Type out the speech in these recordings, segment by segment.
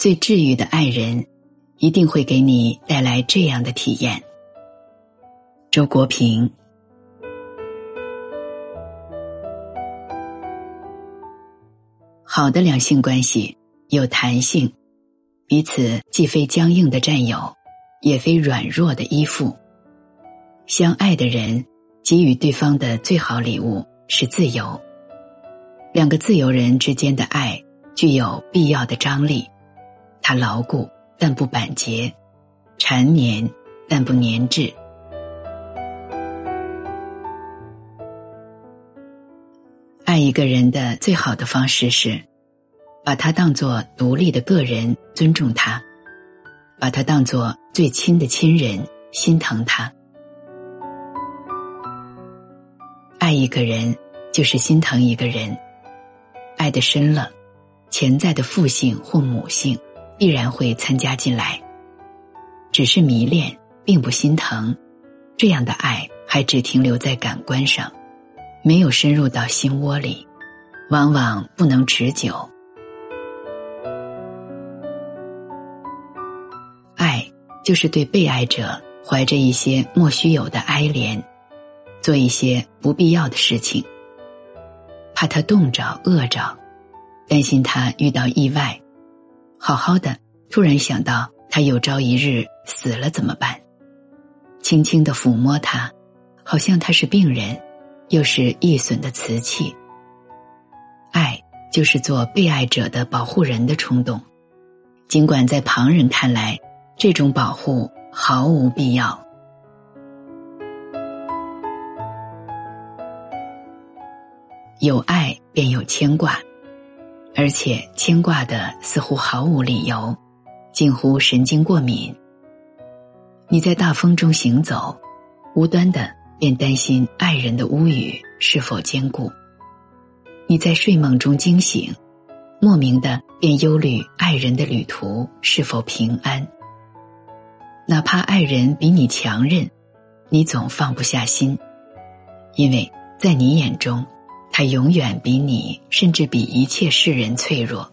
最治愈的爱人，一定会给你带来这样的体验。周国平。好的两性关系有弹性，彼此既非僵硬的占有，也非软弱的依附。相爱的人给予对方的最好礼物是自由。两个自由人之间的爱具有必要的张力，它牢固但不板结，缠绵但不粘滞。爱一个人的最好的方式是，把他当作独立的个人，尊重他；把他当作最亲的亲人，心疼他。爱一个人，就是心疼一个人。爱的深了，潜在的父性或母性必然会参加进来。只是迷恋，并不心疼，这样的爱还只停留在感官上。没有深入到心窝里，往往不能持久。爱就是对被爱者怀着一些莫须有的哀怜，做一些不必要的事情，怕他冻着饿着，担心他遇到意外，好好的突然想到他有朝一日死了怎么办？轻轻的抚摸他，好像他是病人。又是易损的瓷器。爱就是做被爱者的保护人的冲动，尽管在旁人看来，这种保护毫无必要。有爱便有牵挂，而且牵挂的似乎毫无理由，近乎神经过敏。你在大风中行走，无端的。便担心爱人的屋宇是否坚固。你在睡梦中惊醒，莫名的便忧虑爱人的旅途是否平安。哪怕爱人比你强韧，你总放不下心，因为在你眼中，他永远比你，甚至比一切世人脆弱。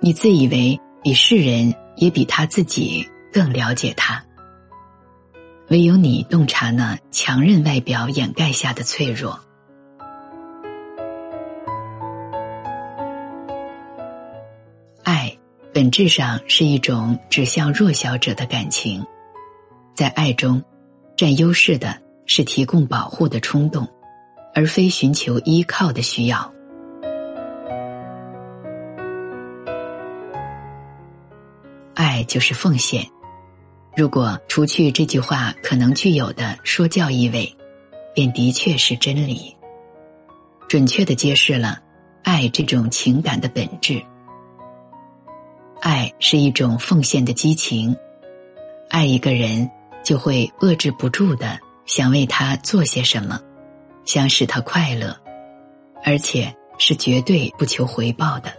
你自以为比世人也比他自己更了解他。唯有你洞察那强韧外表掩盖下的脆弱。爱本质上是一种指向弱小者的感情，在爱中，占优势的是提供保护的冲动，而非寻求依靠的需要。爱就是奉献。如果除去这句话可能具有的说教意味，便的确是真理。准确的揭示了爱这种情感的本质。爱是一种奉献的激情，爱一个人就会遏制不住的想为他做些什么，想使他快乐，而且是绝对不求回报的。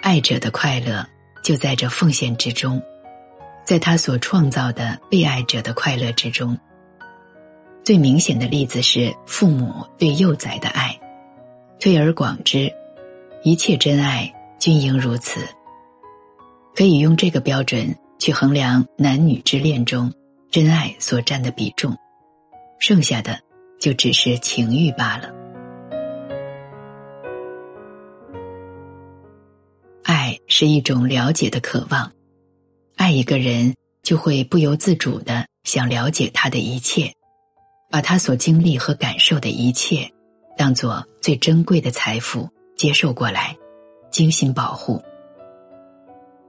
爱者的快乐就在这奉献之中。在他所创造的被爱者的快乐之中，最明显的例子是父母对幼崽的爱。推而广之，一切真爱均应如此。可以用这个标准去衡量男女之恋中真爱所占的比重，剩下的就只是情欲罢了。爱是一种了解的渴望。爱一个人，就会不由自主的想了解他的一切，把他所经历和感受的一切，当做最珍贵的财富接受过来，精心保护。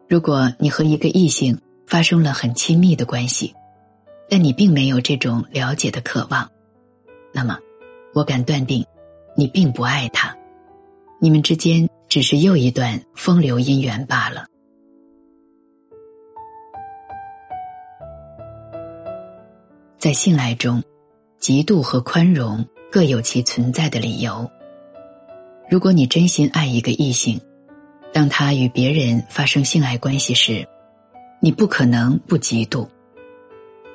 如果你和一个异性发生了很亲密的关系，但你并没有这种了解的渴望，那么，我敢断定，你并不爱他，你们之间只是又一段风流姻缘罢了。在性爱中，嫉妒和宽容各有其存在的理由。如果你真心爱一个异性，当他与别人发生性爱关系时，你不可能不嫉妒。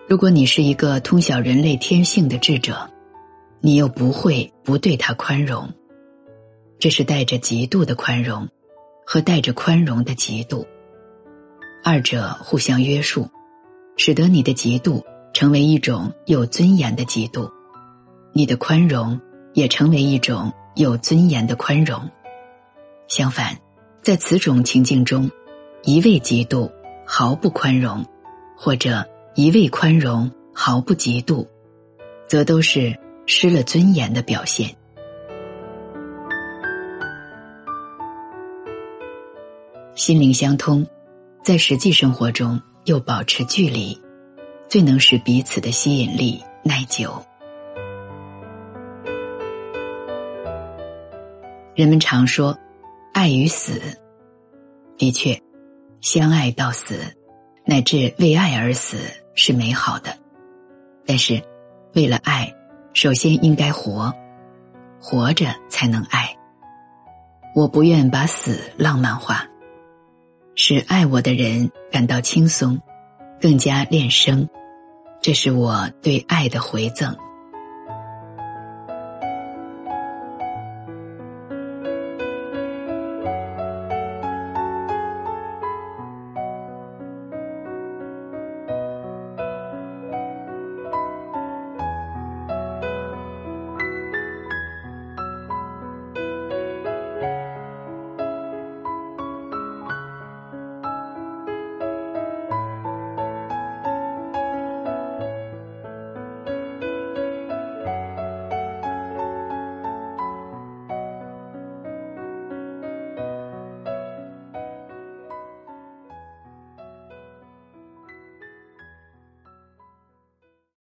如果你是一个通晓人类天性的智者，你又不会不对他宽容。这是带着嫉妒的宽容，和带着宽容的嫉妒。二者互相约束，使得你的嫉妒成为一种有尊严的嫉妒，你的宽容也成为一种有尊严的宽容。相反，在此种情境中，一味嫉妒毫不宽容，或者一味宽容毫不嫉妒，则都是失了尊严的表现。心灵相通，在实际生活中又保持距离，最能使彼此的吸引力耐久。人们常说“爱与死”，的确，相爱到死，乃至为爱而死是美好的。但是，为了爱，首先应该活，活着才能爱。我不愿把死浪漫化。使爱我的人感到轻松，更加恋生，这是我对爱的回赠。